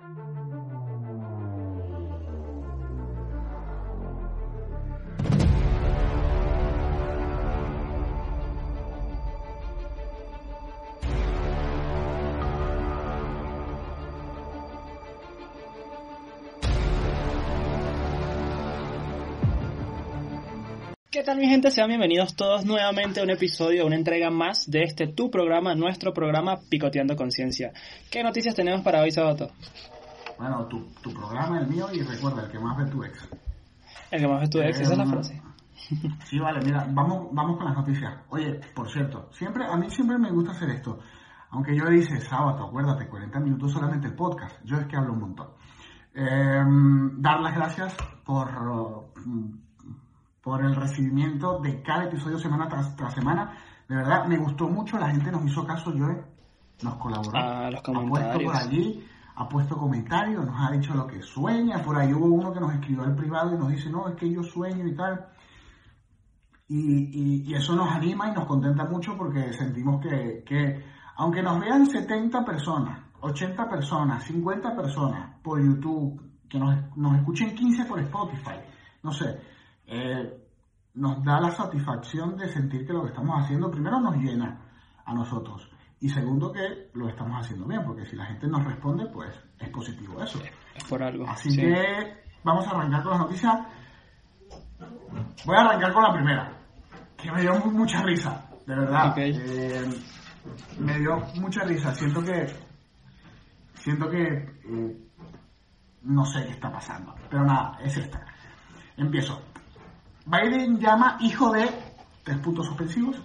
Thank you. ¿Qué tal mi gente? Sean bienvenidos todos nuevamente a un episodio, una entrega más de este tu programa, nuestro programa Picoteando Conciencia. ¿Qué noticias tenemos para hoy, Sabato? Bueno, tu, tu programa, el mío, y recuerda, el que más ve tu ex. El que más ve tu ex, esa es la Em, frase. Sí, vale, mira, vamos, vamos con las noticias. Oye, por cierto, siempre, a mí siempre me gusta hacer esto. Aunque yo dice, sábado, acuérdate, 40 minutos solamente el podcast. Yo es que hablo un montón. Em, dar las gracias por, por el recibimiento de cada episodio semana tras, tras semana. De verdad, me gustó mucho, la gente nos hizo caso, yo nos colaboró. Ah, los ha puesto comentarios. por allí, ha puesto comentarios, nos ha dicho lo que sueña. Por ahí hubo uno que nos escribió al privado y nos dice, no, es que yo sueño y tal. Y, y- y eso nos anima y nos contenta mucho porque sentimos que, que aunque nos vean 70 personas, 80 personas, 50 personas por YouTube, que nos, nos escuchen 15 por Spotify, no sé, eh, nos da la satisfacción de sentir que lo que estamos haciendo primero nos llena a nosotros y segundo que lo estamos haciendo bien, porque si la gente nos responde, pues es positivo eso. Es por algo. Así sí. que vamos a arrancar con las noticias. Voy a arrancar con la primera, que me dio mu- mucha risa, de verdad. Eh, me dio mucha risa. Siento que, siento que, eh, no sé qué está pasando, pero nada, es esta. Empiezo. Biden llama hijo de tres puntos suspensivos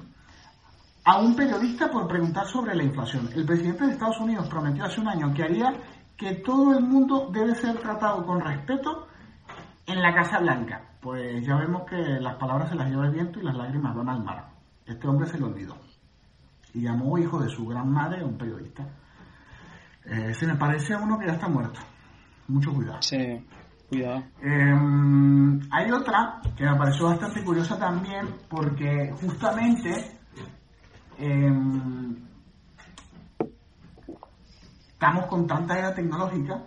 a un periodista por preguntar sobre la inflación. El presidente de Estados Unidos prometió hace un año que haría que todo el mundo debe ser tratado con respeto en la Casa Blanca. Pues ya vemos que las palabras se las lleva el viento y las lágrimas van al mar. Este hombre se lo olvidó. Y llamó hijo de su gran madre a un periodista. Eh, se me parece a uno que ya está muerto. Mucho cuidado. Sí, cuidado. Eh, hay otra que me pareció bastante curiosa también porque justamente eh, estamos con tanta era tecnológica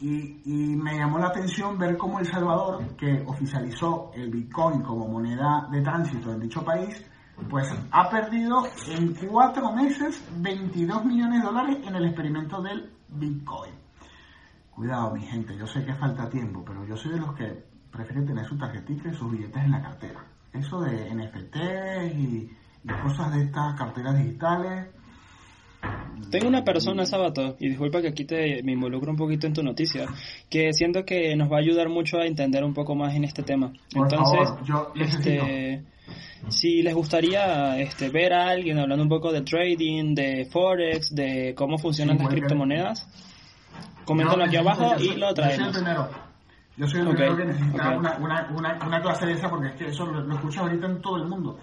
y, y me llamó la atención ver cómo El Salvador, que oficializó el Bitcoin como moneda de tránsito en dicho país, pues ha perdido en cuatro meses 22 millones de dólares en el experimento del Bitcoin. Cuidado, mi gente, yo sé que falta tiempo, pero yo soy de los que prefieren tener su tarjetita y sus billetes en la cartera. Eso de NFTs y, y cosas de estas carteras digitales. Tengo una persona, Sabato, y disculpa que aquí te, me involucro un poquito en tu noticia, que siento que nos va a ayudar mucho a entender un poco más en este tema. Por Entonces, favor, yo este, si les gustaría este, ver a alguien hablando un poco de trading, de forex, de cómo funcionan Sí, las criptomonedas, coméntalo Yo aquí abajo yo y lo Yo soy el traemos. primero. Yo soy el Ok, primero que necesita ok. una, una, una, una clase de esa porque es que eso lo, lo escuchas ahorita en todo el mundo.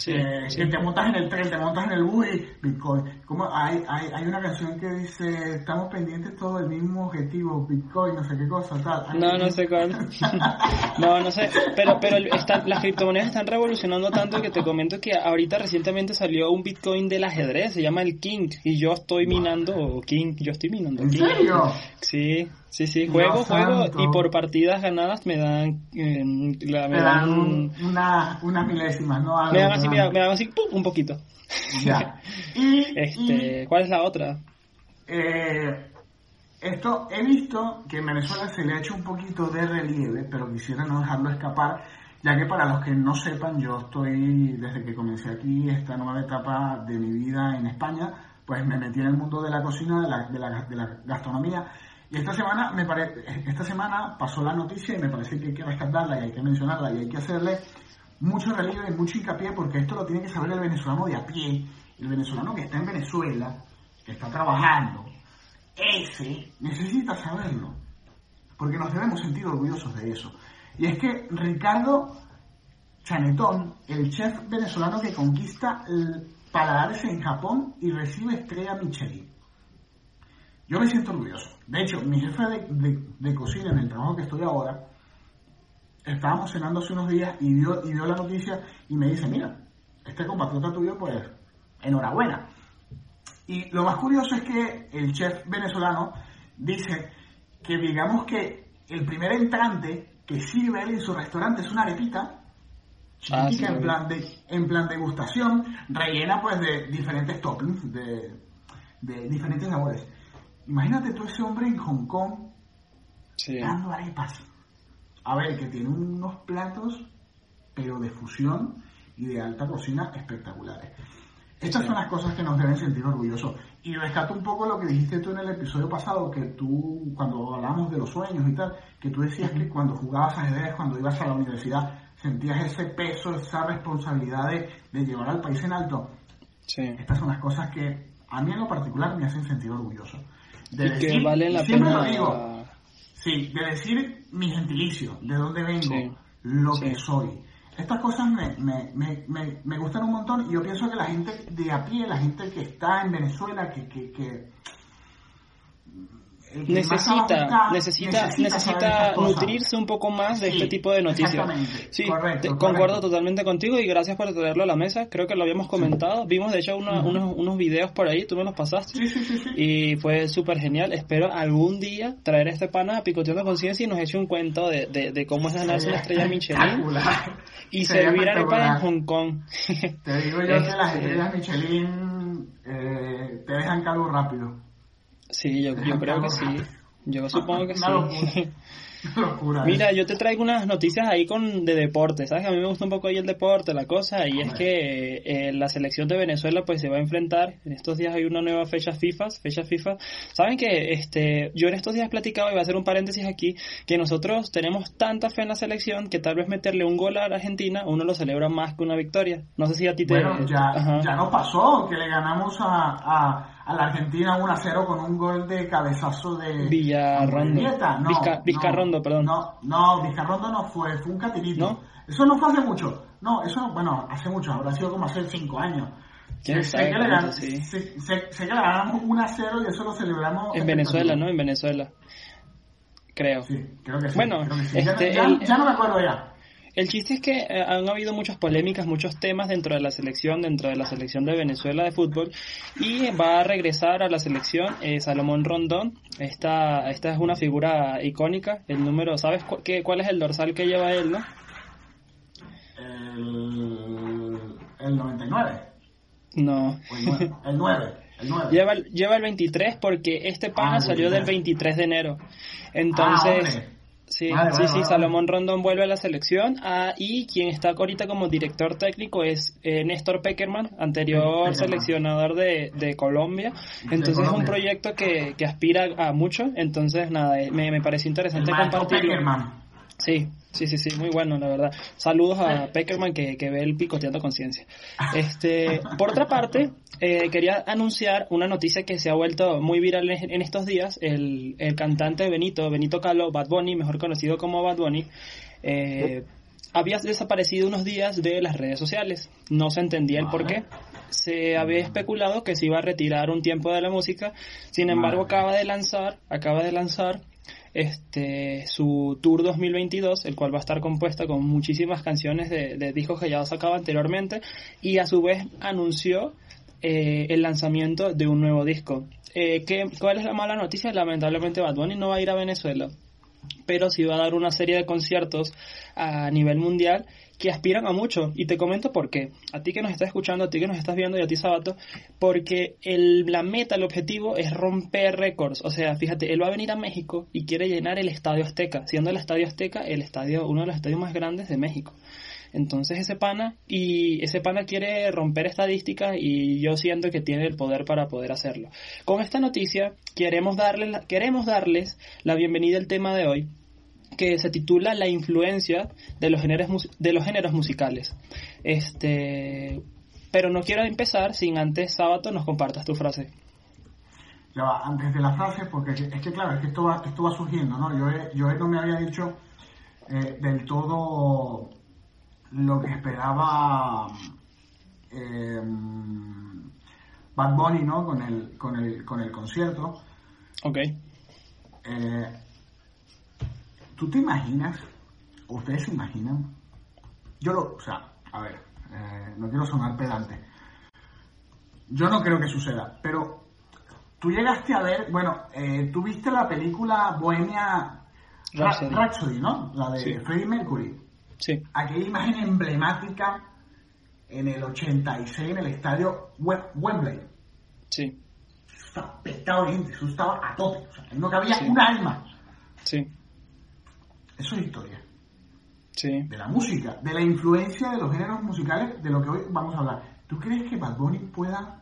Sí, Eh, sí. Que te montas en el tren, te montas en el bus y Bitcoin. Como hay, hay, hay una canción que dice, estamos pendientes todos del mismo objetivo, Bitcoin, no sé qué cosa, tal. No, no sé cuál. No, no sé. Pero, pero están- las criptomonedas están revolucionando tanto que te comento que ahorita recientemente salió un Bitcoin del ajedrez, se llama el King, y yo estoy minando King, yo estoy minando ¿En King. serio? Sí, sí, sí, juego, juego, santo. y por partidas ganadas me dan, eh, la- me Me dan dan, un- una, unas milésimas, ¿no? Algo, me dan así, dan- mira, me dan así, ¡pum! un poquito. Ya. Y, Este, ¿cuál es la otra? Eh, esto he visto que en Venezuela se le ha hecho un poquito de relieve, pero quisiera no dejarlo escapar, ya que para los que no sepan, yo estoy, desde que comencé aquí esta nueva etapa de mi vida en España, pues me metí en el mundo de la cocina, de la, de la, de la gastronomía, y esta semana, me pare- esta semana pasó la noticia y me parece que hay que rescatarla y hay que mencionarla y hay que hacerle mucho relieve y mucho hincapié porque esto lo tiene que saber el venezolano de a pie, el venezolano que está en Venezuela, que está trabajando, ese necesita saberlo, porque nos debemos sentir orgullosos de eso. Y es que Ricardo Chanetón, el chef venezolano que conquista el paladares en Japón y recibe estrella Michelin. Yo me siento orgulloso. De hecho, mi jefe de, de- de cocina en el trabajo que estoy ahora, estábamos cenando hace unos días y vio, y vio la noticia y me dice, mira, este compatriota tuyo, pues, enhorabuena. Y lo más curioso es que el chef venezolano dice que digamos que el primer entrante que sirve él en su restaurante es una arepita chiquitica Ah, sí, en plan de en plan degustación rellena pues de diferentes toppings de, de diferentes sabores imagínate tú ese hombre en Hong Kong Sí. dando arepas a ver que tiene unos platos pero de fusión y de alta cocina espectaculares estas son las cosas que nos deben sentir orgullosos. Y rescato un poco lo que dijiste tú en el episodio pasado, que tú, cuando hablamos de los sueños y tal, que tú decías que cuando jugabas ajedrez, cuando ibas a la universidad, sentías ese peso, esa responsabilidad de, de llevar al país en alto. Sí. Estas son las cosas que a mí en lo particular me hacen sentir orgulloso. De Y que vale la siempre pena. lo digo, sí, de decir mi gentilicio, de dónde vengo, Sí. lo Sí. que soy. Estas cosas me, me, me, me, me gustan un montón y yo pienso que la gente de a pie, la gente que está en Venezuela, que... que, que necesita, necesita, necesita nutrirse un poco más de Sí, este tipo de noticias. Sí, correcto, te- correcto. concuerdo totalmente contigo y gracias por traerlo a la mesa. Creo que lo habíamos comentado. Vimos de hecho una- unos, unos videos por ahí, tú me los pasaste. Sí, sí, sí, sí. Y fue súper genial. Espero algún día traer a este pana a Picoteando Conciencia y nos eche un cuento de, de, de cómo es ganarse una estrella Michelin y servir arepas en espectacular. Hong Kong. Te digo yo que las Este, estrellas Michelin eh, te dejan calvo rápido. Sí, yo, yo creo que sí. Yo supongo que sí. Locura. Mira, yo te traigo unas noticias ahí con de deporte, ¿sabes? A mí me gusta un poco ahí el deporte, la cosa, y es que eh, la selección de Venezuela pues se va a enfrentar, en estos días hay una nueva fecha FIFA, fecha FIFA. Saben que este yo en estos días platicaba, y voy a hacer un paréntesis aquí, que nosotros tenemos tanta fe en la selección que tal vez meterle un gol a la Argentina, uno lo celebra más que una victoria. No sé si a ti te... Bueno, ya, ya nos pasó que le ganamos a, a, a la Argentina 1 a 0 con un gol de cabezazo de Villarrondo. No, Vizca- Vizcarrondo, no, perdón. No, no, Vizcarrondo no fue, fue un catirito. ¿No? Eso no fue hace mucho. No, eso, no- bueno, hace mucho, habrá sido como hace 5 años. ¿Quién sé, sabe que le cuánto, gan- sí. sé- sé- sé que le ganamos 1 a 0 y eso lo celebramos En Venezuela. ¿no? En Venezuela. Creo. Sí, creo que sí. Bueno, creo que sí. Este, ya, el- ya no me acuerdo ya. El chiste es que eh, han habido muchas polémicas, muchos temas dentro de la selección, dentro de la selección de Venezuela de fútbol y va a regresar a la selección eh, Salomón Rondón. Esta, esta es una figura icónica. El número, ¿sabes cu- qué, cuál es el dorsal que lleva él, no? El, el 99. No. O el 9. El 9. El 9. Lleva, el- lleva el 23 porque este pana Ah, salió del 23 de enero. Entonces, Ah, hombre. Sí, Vale, sí, vale, sí, vale, Salomón Rondón vuelve a la selección ah, y quien está ahorita como director técnico es eh, Néstor Peckerman, anterior seleccionador de, de Colombia. Entonces es un proyecto que, que aspira a mucho, entonces nada, eh, me, me pareció interesante compartirlo. Peckerman. Sí, sí, sí, sí, muy bueno, la verdad. Saludos a Peckerman que, que ve el picoteando conciencia. Este, por otra parte, eh, quería anunciar una noticia que se ha vuelto muy viral en, en estos días. El, el cantante Benito, Benito Calo, Bad Bunny, mejor conocido como Bad Bunny, eh, había desaparecido unos días de las redes sociales. No se entendía el por qué. Se había especulado que se iba a retirar un tiempo de la música. Sin embargo, acaba de lanzar, acaba de lanzar este su tour 2022, el cual va a estar compuesta con muchísimas canciones de, de discos que ya sacaba anteriormente y a su vez anunció eh, el lanzamiento de un nuevo disco. Eh, ¿qué- ¿Cuál es la mala noticia? Lamentablemente Bad Bunny no va a ir a Venezuela pero sí va a dar una serie de conciertos a nivel mundial que aspiran a mucho. Y te comento por qué. A ti que nos estás escuchando, a ti que nos estás viendo y a ti Sabato, porque el, la meta, el objetivo es romper récords. O sea, fíjate, él va a venir a México y quiere llenar el Estadio Azteca, siendo el Estadio Azteca el estadio, uno de los estadios más grandes de México. Entonces ese pana y ese pana quiere romper estadísticas y yo siento que tiene el poder para poder hacerlo. Con esta noticia queremos darles la- queremos darles la bienvenida al tema de hoy que se titula La influencia de los géneros de los géneros musicales. Este pero no quiero empezar sin antes sábado nos compartas tu frase. Ya va, antes de la frase, porque es que claro, es que esto va, esto va surgiendo, ¿no? Yo, yo no me había dicho eh, del todo lo que esperaba eh, Bad Bunny, ¿no? Con el, con el, con el concierto. Ok. Eh, ¿Tú te imaginas, ustedes se imaginan? Yo lo, o sea, a ver, eh, no quiero sonar pedante. Yo no creo que suceda, pero tú llegaste a ver, bueno, eh, tú viste la película Bohemia Rhapsody. Rhapsody, ¿no? La de Sí. Freddie Mercury. Sí, Aquella imagen emblemática en el 86 en el estadio Wem- Wembley. sí, Eso estaba petado de gente, eso estaba a tope. O sea, ahí no cabía Sí. un alma. sí, Eso es historia. sí. De la música, de la influencia de los géneros musicales, de lo que hoy vamos a hablar. ¿Tú crees que Bad Bunny pueda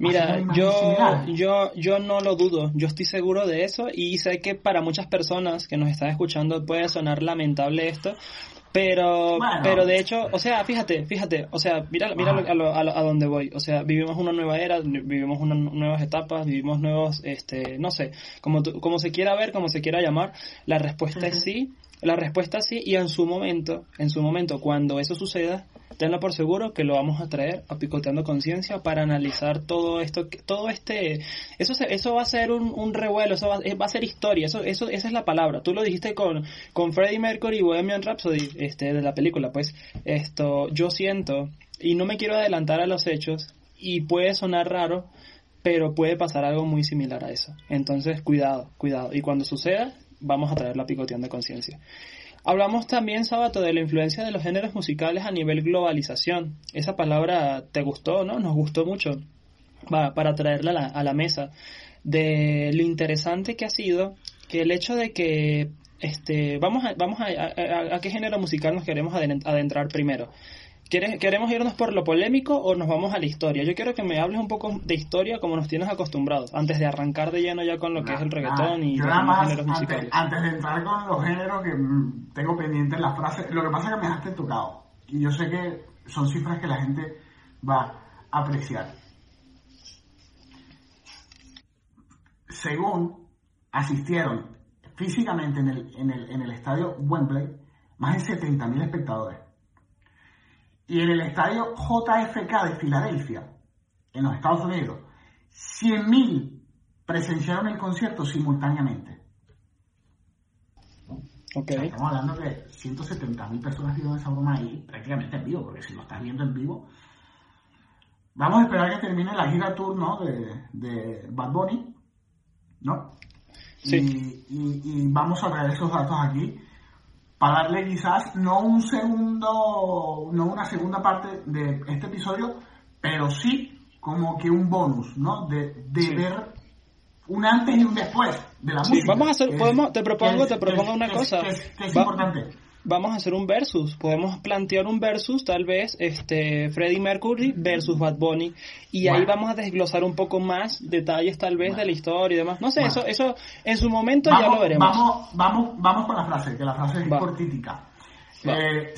Mira, yo, yo, yo no lo dudo, yo estoy seguro de eso. Y sé que para muchas personas que nos están escuchando puede sonar lamentable esto, pero, Bueno. pero de hecho, o sea, fíjate, fíjate, o sea, mira, mira a, lo- a, lo- a dónde voy, o sea, vivimos una nueva era, vivimos unas nuevas etapas, vivimos nuevos, este, no sé, como, como se quiera ver, como se quiera llamar, la respuesta es sí, la respuesta es sí y en su momento, en su momento, cuando eso suceda, tenlo por seguro que lo vamos a traer a Picoteando Conciencia para analizar todo esto, todo este, eso eso va a ser un, un revuelo, eso va, eh, va a ser historia, eso, eso, esa es la palabra. Tú lo dijiste con, con Freddie Mercury y Bohemian Rhapsody, este, de la película, pues, esto, yo siento, y no me quiero adelantar a los hechos, y puede sonar raro, pero puede pasar algo muy similar a eso. Entonces, cuidado, cuidado. Y cuando suceda, vamos a traer la picoteando conciencia. Hablamos también, Sabato, de la influencia de los géneros musicales a nivel globalización. Esa palabra te gustó, ¿no? Nos gustó mucho Va, para traerla a la, a la mesa. De lo interesante que ha sido que el hecho de que este vamos a, vamos a, a- qué género musical nos queremos aden- adentrar primero. ¿Quieres- ¿Queremos irnos por lo polémico o nos vamos a la historia? Yo quiero que me hables un poco de historia como nos tienes acostumbrados, antes de arrancar de lleno ya con lo que es el reggaetón y yo los nada más, géneros antes, musicales. antes de entrar con los géneros que mm, tengo pendientes la frase, lo que pasa es que me dejaste tocado. Y yo sé que son cifras que la gente va a apreciar. Según asistieron físicamente en el, en el, en el estadio Wembley, más de 70.000 espectadores. Y en el estadio JFK de Filadelfia, en los Estados Unidos, 100.000 presenciaron el concierto simultáneamente. Ok, O sea, estamos hablando que 170.000 personas vieron esa broma ahí prácticamente en vivo, porque si lo estás viendo en vivo, vamos a esperar que termine la gira tour ¿no? de, de Bad Bunny, ¿no? Sí. Y, y- y vamos a traer esos datos aquí para darle quizás no un segundo, no una segunda parte de este episodio, pero sí como que un bonus, ¿no? De, de Sí. ver un antes y un después de la Sí, música. vamos a hacer- podemos- te propongo- es- te propongo una que es- cosa. que es, que es Va- importante. Vamos a hacer un versus. Podemos plantear un versus, tal vez, este Freddie Mercury versus Bad Bunny. Y ahí vamos a desglosar un poco más detalles, tal vez, de la historia y demás. No sé, eso, eso en su momento ya lo veremos. Vamos, vamos, vamos con la frase, que la frase es Va. cortítica. Va. Eh,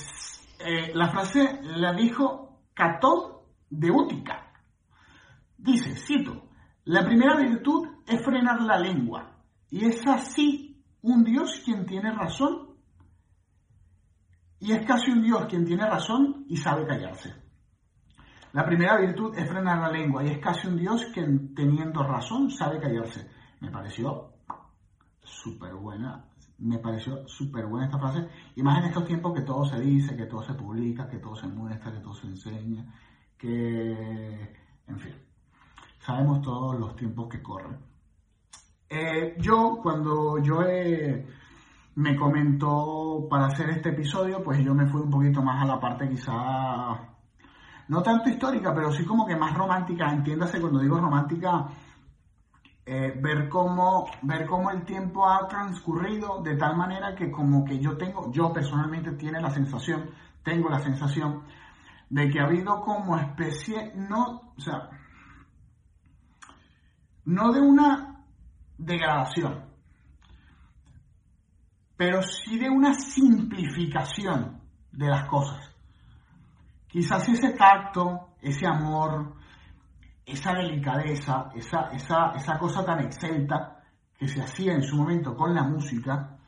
eh, la frase la dijo Catón de Útica. Dice, cito, la primera virtud es frenar la lengua, y es así un Dios quien tiene razón, y es casi un Dios quien tiene razón y sabe callarse. La primera virtud es frenar la lengua, y es casi un Dios quien teniendo razón sabe callarse. Me pareció súper buena, me pareció súper buena esta frase, y más en estos tiempos que todo se dice, que todo se publica, que todo se muestra, que todo se enseña, que, en fin, sabemos todos los tiempos que corren. Eh, yo, cuando yo me comentó para hacer este episodio, pues yo me fui un poquito más a la parte quizá, no tanto histórica, pero sí como que más romántica, entiéndase cuando digo romántica, eh, ver cómo ver cómo el tiempo ha transcurrido de tal manera que como que yo tengo yo personalmente tiene la sensación tengo la sensación de que ha habido como especie no o sea no de una degradación pero sí de una simplificación de las cosas. Quizás ese tacto ese amor esa delicadeza, esa, esa, esa cosa tan excelta que se hacía en su momento con la música,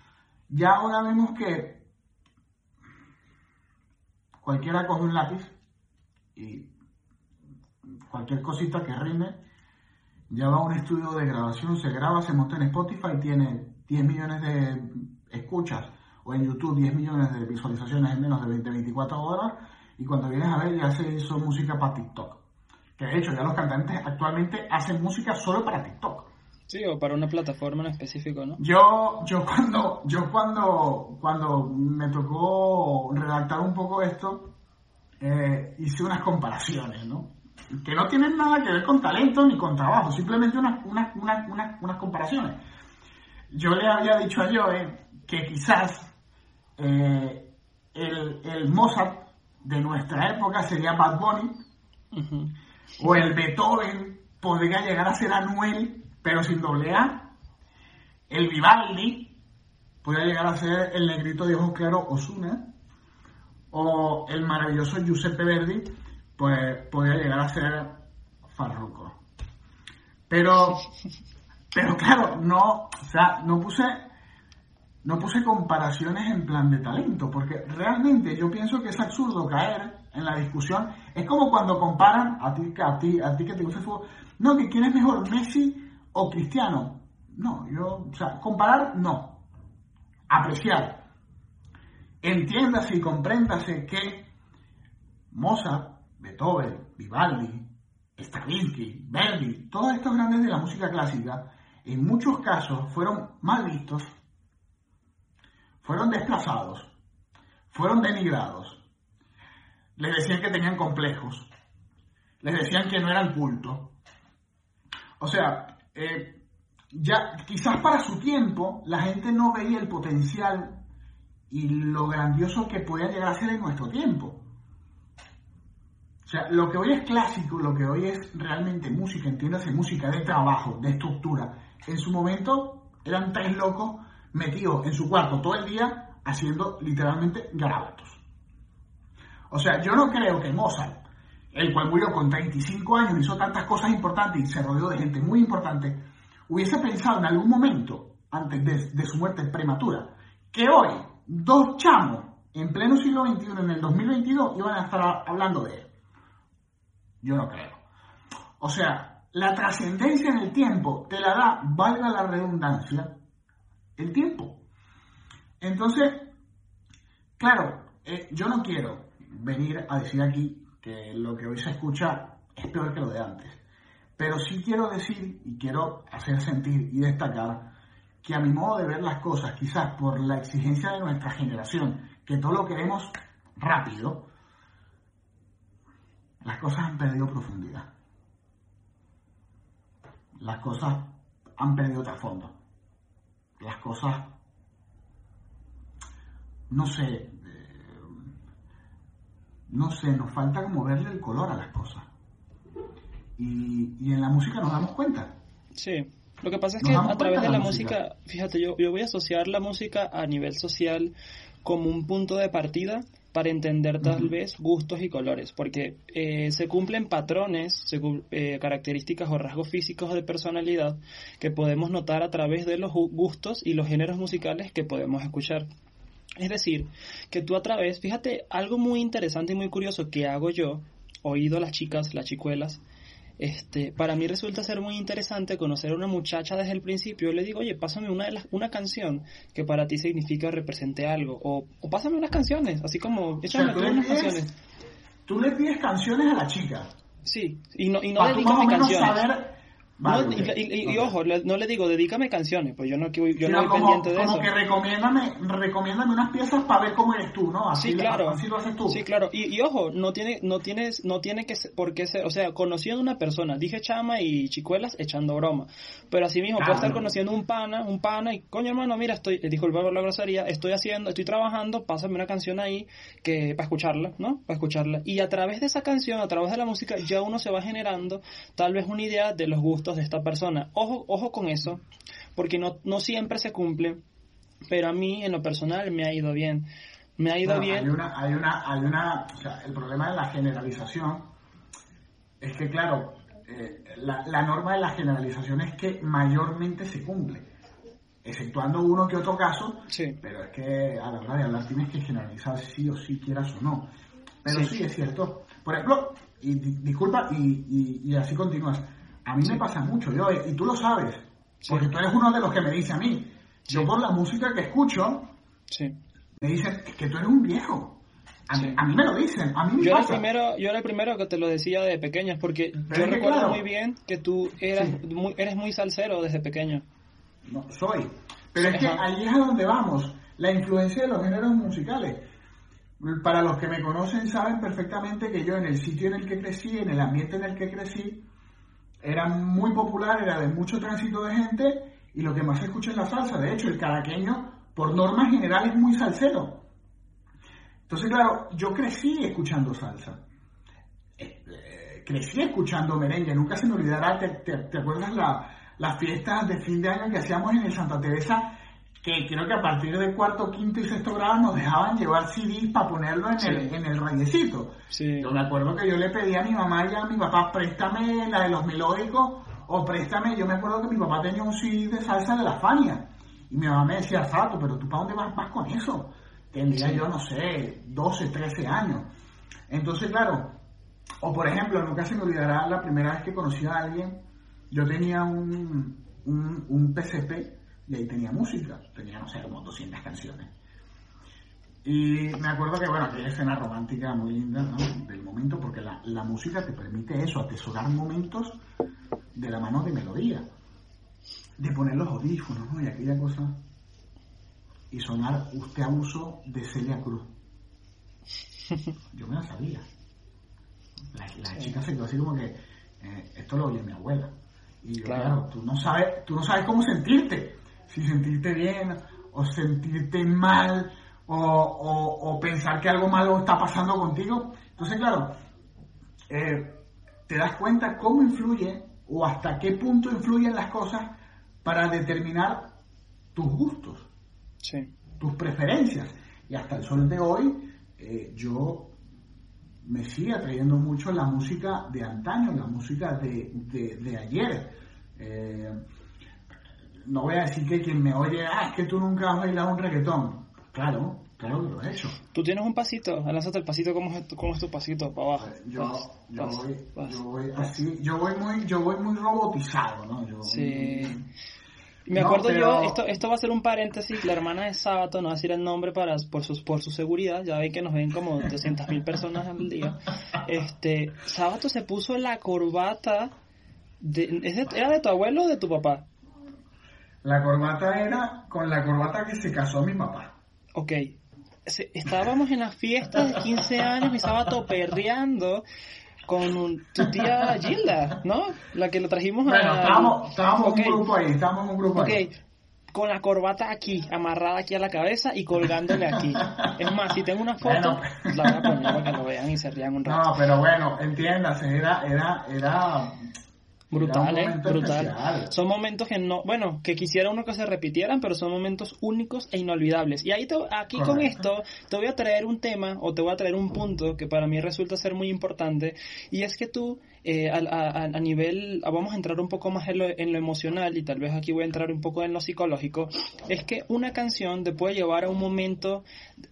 ya ahora vemos que cualquiera coge un lápiz y cualquier cosita que rime, ya va a un estudio de grabación, se graba, se monta en Spotify, tiene 10 millones de escuchas, o en YouTube 10 millones de visualizaciones en menos de 20, 24 horas, y cuando vienes a ver ya se hizo música para TikTok. Que de hecho ya los cantantes actualmente hacen música solo para TikTok. Sí, o para una plataforma en específico, ¿no? Yo, yo cuando, yo cuando, cuando me tocó redactar un poco esto, eh, hice unas comparaciones, ¿no? Que no tienen nada que ver con talento ni con trabajo, simplemente unas, unas, unas, unas comparaciones. Yo le había dicho a Joe que quizás eh, el, el, Mozart de nuestra época sería Bad Bunny, o el Beethoven podría llegar a ser Anuel, pero sin doble A, el Vivaldi podría llegar a ser el negrito de ojos claros Osuna, o el maravilloso Giuseppe Verdi, pues podría llegar a ser Farruko. Pero, pero claro, no, o sea, no puse no puse comparaciones en plan de talento, porque realmente yo pienso que es absurdo caer en la discusión. Es como cuando comparan a ti, a ti, a ti que te gusta el fútbol, no, que quién es mejor, Messi o Cristiano. No, yo, o sea, comparar, no. Apreciar. Entiéndase y compréndase que Mozart, Beethoven, Vivaldi, Stravinsky, Verdi, todos estos grandes de la música clásica, en muchos casos fueron mal vistos fueron desplazados, fueron denigrados, les decían que tenían complejos, les decían que no eran cultos. O sea, eh, ya quizás para su tiempo la gente no veía el potencial y lo grandioso que podía llegar a ser en nuestro tiempo. O sea, lo que hoy es clásico, lo que hoy es realmente música, entiéndase música de trabajo, de estructura. En su momento eran tres locos metido en su cuarto todo el día haciendo literalmente garabatos. O sea, yo no creo que Mozart, el cual murió con 35 años, hizo tantas cosas importantes y se rodeó de gente muy importante, hubiese pensado en algún momento, antes de, su muerte prematura, que hoy dos chamos en pleno siglo XXI, en el 2022, iban a estar hablando de él. Yo no creo. O sea, la trascendencia en el tiempo te la da, valga la redundancia, el tiempo. Entonces, claro, eh, yo no quiero venir a decir aquí que lo que hoy se escucha es peor que lo de antes, pero sí quiero decir y quiero hacer sentir y destacar que a mi modo de ver las cosas, quizás por la exigencia de nuestra generación, que todo lo queremos rápido, las cosas han perdido profundidad. Las cosas han perdido trasfondo las cosas, no sé, eh, no sé, nos falta como verle el color a las cosas. Y, y en la música nos damos cuenta. Sí, lo que pasa es que a través de la, música, fíjate, yo, yo voy a asociar la música a nivel social como un punto de partida para entender tal vez gustos y colores, porque eh, se cumplen patrones, eh, características o rasgos físicos de personalidad que podemos notar a través de los gustos y los géneros musicales que podemos escuchar. Es decir, que tú a través, fíjate, algo muy interesante y muy curioso que hago yo, oído a las chicas, las chicuelas, este, para mí resulta ser muy interesante conocer a una muchacha desde el principio. Yo le digo, oye, pásame una, de las, una canción que para ti significa o represente algo. O, o pásame unas canciones, así como, échame unas canciones. Tú le pides canciones a la chica. Sí, y no, y no dedícame canciones y, ojo, no le digo, dedícame canciones, pues yo no, yo no voy pendiente de como eso. Como que recomiéndame, recomiéndame unas piezas para ver cómo eres tú, ¿no? Así, sí, claro. así lo haces tú. Sí, claro. Y, ojo, no tiene, no tienes, no tiene que ser, porque o sea, conociendo una persona, dije chama y chicuelas echando broma. Pero así mismo, puedo estar conociendo un pana, un pana, y coño hermano, mira, estoy, disculpa por la grosería, estoy haciendo, estoy trabajando, pásame una canción ahí que, para escucharla, ¿no? Para escucharla. Y a través de esa canción, a través de la música, ya uno se va generando tal vez una idea de los gustos de esta persona. Ojo, ojo con eso, porque no, no siempre se cumple, pero a mí en lo personal me ha ido bien. Me ha ido bien. Hay una, hay una, hay una, o sea, el problema de la generalización es que, claro, eh, la, la, norma de la generalización es que mayormente se cumple, exceptuando uno que otro caso, sí. pero es que a la hora de hablar tienes que generalizar sí o sí, quieras o no. Pero sí, es cierto. Por ejemplo, y disculpa, y, y, y así continúas. A mí me pasa mucho, yo, y tú lo sabes, porque tú eres uno de los que me dice a mí. Yo por la música que escucho, me dicen que tú eres un viejo. A, mí, a mí me lo dicen, a mí me yo era, pasa. primero, yo era el primero que te lo decía de pequeños, porque Pero yo es recuerdo claro. muy bien que tú eras muy, eres muy salsero desde pequeño. No, soy. Pero es que Ajá. ahí es a donde vamos, la influencia de los géneros musicales. Para los que me conocen saben perfectamente que yo en el sitio en el que crecí, en el ambiente en el que crecí, era muy popular, era de mucho tránsito de gente y lo que más se escucha es la salsa. De hecho, el caraqueño, por norma general, es muy salsero. Entonces, claro, yo crecí escuchando salsa. Eh, eh, crecí escuchando merengue. Nunca se me olvidará, ¿te, te, te acuerdas la- las fiestas de fin de año que hacíamos en el Santa Teresa? Que creo que a partir del cuarto, quinto y sexto grado nos dejaban llevar CDs para ponerlo en, el, en el rayecito. Sí. Yo me acuerdo que yo le pedí a mi mamá y a mi papá, préstame la de los melódicos o préstame, yo me acuerdo que mi papá tenía un CD de salsa de la Fania. Y mi mamá me decía, Fato, pero tú para dónde vas, vas con eso? Tendría Sí. yo, no sé, 12, 13 años. Entonces, claro, o por ejemplo, nunca se me olvidará la primera vez que conocí a alguien, yo tenía un, un, un PCP y ahí tenía música, tenía, no sé, como 200 canciones. Y me acuerdo que, bueno, aquella escena romántica muy linda, ¿no? Del momento, porque la, la música te permite eso, atesorar momentos de la mano de melodía, de poner los audífonos, ¿no? Y aquella cosa, y sonar Usted abuso de Celia Cruz. Yo me la sabía. La, la chica se quedó así como que, eh, esto lo oye mi abuela. Y yo, Claro. claro, tú no sabes, tú no sabes cómo sentirte. Si sentirte bien o sentirte mal o, o- o pensar que algo malo está pasando contigo. Entonces, claro, eh, te das cuenta cómo influye o hasta qué punto influyen las cosas para determinar tus gustos Sí. tus preferencias. Y hasta el sol de hoy, eh, yo me sigue atrayendo mucho la música de antaño, la música de, de, de ayer. Eh, no voy a decir que quien me oye, ah, es que tú nunca has bailado un reggaetón. Claro, claro que lo he hecho. Tú tienes un pasito, lánzate el pasito, ¿cómo es, tu- cómo es tu pasito? Para abajo. Yo, Vas, yo, vas, voy, vas. yo voy así, yo voy muy, yo voy muy robotizado, ¿no? Yo, Sí. Me No, acuerdo pero- yo, esto, esto va a ser un paréntesis, la hermana de Sábato, no voy a decir el nombre para, por, sus, por su seguridad, ya ven que nos ven como 200.000 personas al día. Este, Sábato se puso la corbata, de, ¿es de- ¿era de tu abuelo o de tu papá? La corbata era con la corbata que se casó mi papá. Ok, se- estábamos en la fiesta de 15 años y Sábato perreando con un- tu tía Gilda, ¿no? La que lo trajimos a... Bueno, estábamos, estábamos en un grupo ahí, estábamos en un grupo Ok, ahí. con la corbata aquí, amarrada aquí a la cabeza y colgándole aquí. Es más, si tengo una foto, Bueno. la voy a poner para que lo vean y se rían un rato. No, pero bueno, entiéndase, era, era, era, Brutal, ¿eh? Brutal. especial. Son momentos que no, bueno, que quisiera uno que se repitieran, pero son momentos únicos e inolvidables. Y ahí te- aquí con esto te voy a traer un tema o te voy a traer un punto que para mí resulta ser muy importante y es que tú eh, a, a- a nivel, vamos a entrar un poco más en lo, en lo emocional y tal vez aquí voy a entrar un poco en lo psicológico, es que una canción te puede llevar a un momento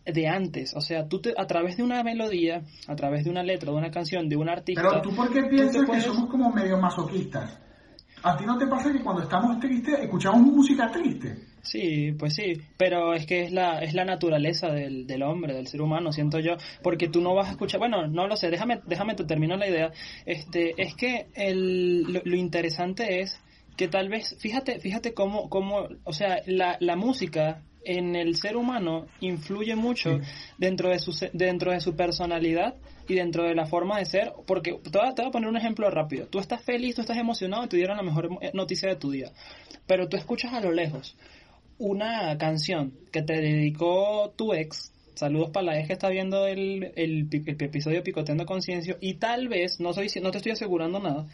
de antes, o sea, tú te- a través de una melodía, a través de una letra, de una canción, de un artista, Pero tú, ¿por qué piensas puedes- que somos como medio masoquistas? ¿A ti no te pasa que cuando estamos tristes escuchamos música triste? Sí, pues sí, pero es que es la, es la naturaleza del, del hombre, del ser humano, siento yo, porque tú no vas a escuchar, bueno, no lo sé, déjame, déjame te termino la idea, este, es que el, lo, lo interesante es que tal vez, fíjate, fíjate cómo, cómo o sea, la, la música en el ser humano influye mucho Sí. dentro de su dentro de su personalidad y dentro de la forma de ser, porque te voy, a, te voy a poner un ejemplo rápido. Tú estás feliz, tú estás emocionado y te dieron la mejor noticia de tu día, pero tú escuchas a lo lejos una canción que te dedicó tu ex. Saludos para la ex que está viendo el, el, pi- el episodio Picoteando Conciencia y tal vez, no, soy, no te estoy asegurando nada,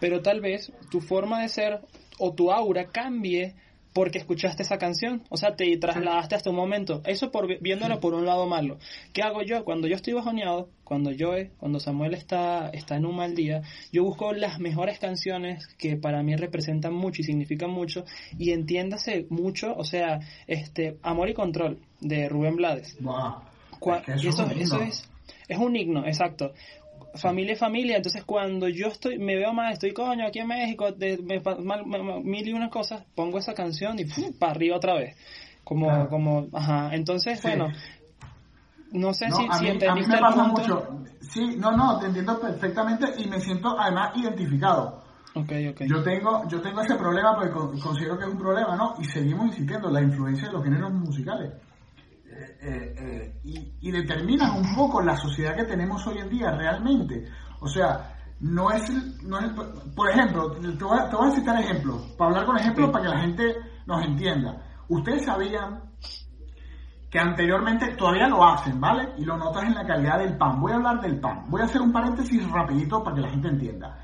pero tal vez tu forma de ser o tu aura cambie porque escuchaste esa canción, o sea, te trasladaste hasta un momento. Eso por vi- viéndolo por un lado malo. ¿Qué hago yo? Cuando yo estoy bajoneado, cuando yo, cuando Samuel está, está en un mal día, yo busco las mejores canciones que para mí representan mucho y significan mucho y entiéndase mucho, o sea, este Amor y Control de Rubén Blades. Cua- es que eso, es, es un himno, exacto. Familia y familia, entonces cuando yo estoy, me veo mal, estoy coño aquí en México, de, me mal- mil y unas cosas, pongo esa canción y para arriba otra vez. Como, Claro. como, ajá, entonces Sí. bueno, no sé si, a, si mí, entendiste me el pasa punto. mucho. Sí, no, no, te entiendo perfectamente y me siento además identificado. Ok, ok. Yo tengo, yo tengo ese problema porque con- considero que es un problema, ¿no? Y seguimos insistiendo, la influencia de los géneros musicales. Eh, eh, y, y determinan un poco la sociedad que tenemos hoy en día realmente. O sea, no es, no es por ejemplo, te voy, a, te voy a citar ejemplos, para hablar con ejemplos Sí. para que la gente nos entienda. Ustedes sabían que anteriormente todavía lo hacen, ¿vale? Y lo notas en la calidad del pan. Voy a hablar del pan. Voy a hacer un paréntesis rapidito para que la gente entienda.